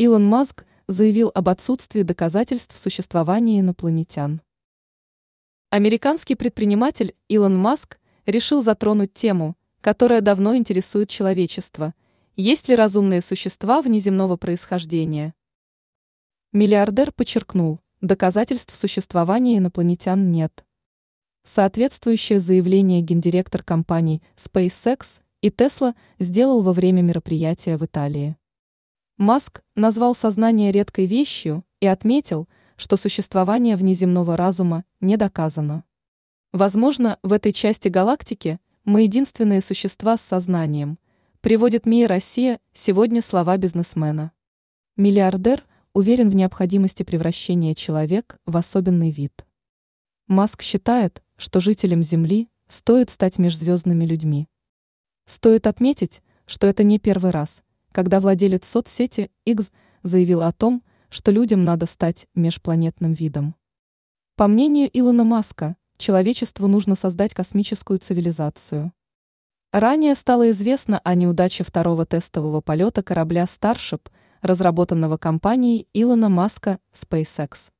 Илон Маск заявил об отсутствии доказательств существования инопланетян. Американский предприниматель Илон Маск решил затронуть тему, которая давно интересует человечество – есть ли разумные существа внеземного происхождения? Миллиардер подчеркнул, доказательств существования инопланетян нет. Соответствующее заявление гендиректор компаний SpaceX и Tesla сделал во время мероприятия в Италии. Маск назвал сознание редкой вещью и отметил, что существование внеземного разума не доказано. Возможно, в этой части галактики мы единственные существа с сознанием – Приводит МИИ «Россия» сегодня слова бизнесмена. Миллиардер уверен в необходимости превращения человек в особенный вид. Маск считает, что жителям Земли стоит стать межзвездными людьми. Стоит отметить, что это не первый раз, когда владелец соцсети X заявил о том, что людям надо стать межпланетным видом. По мнению Илона Маска, человечеству нужно создать космическую цивилизацию. Ранее стало известно о неудаче второго тестового полета корабля Starship, разработанного компанией Илона Маска SpaceX.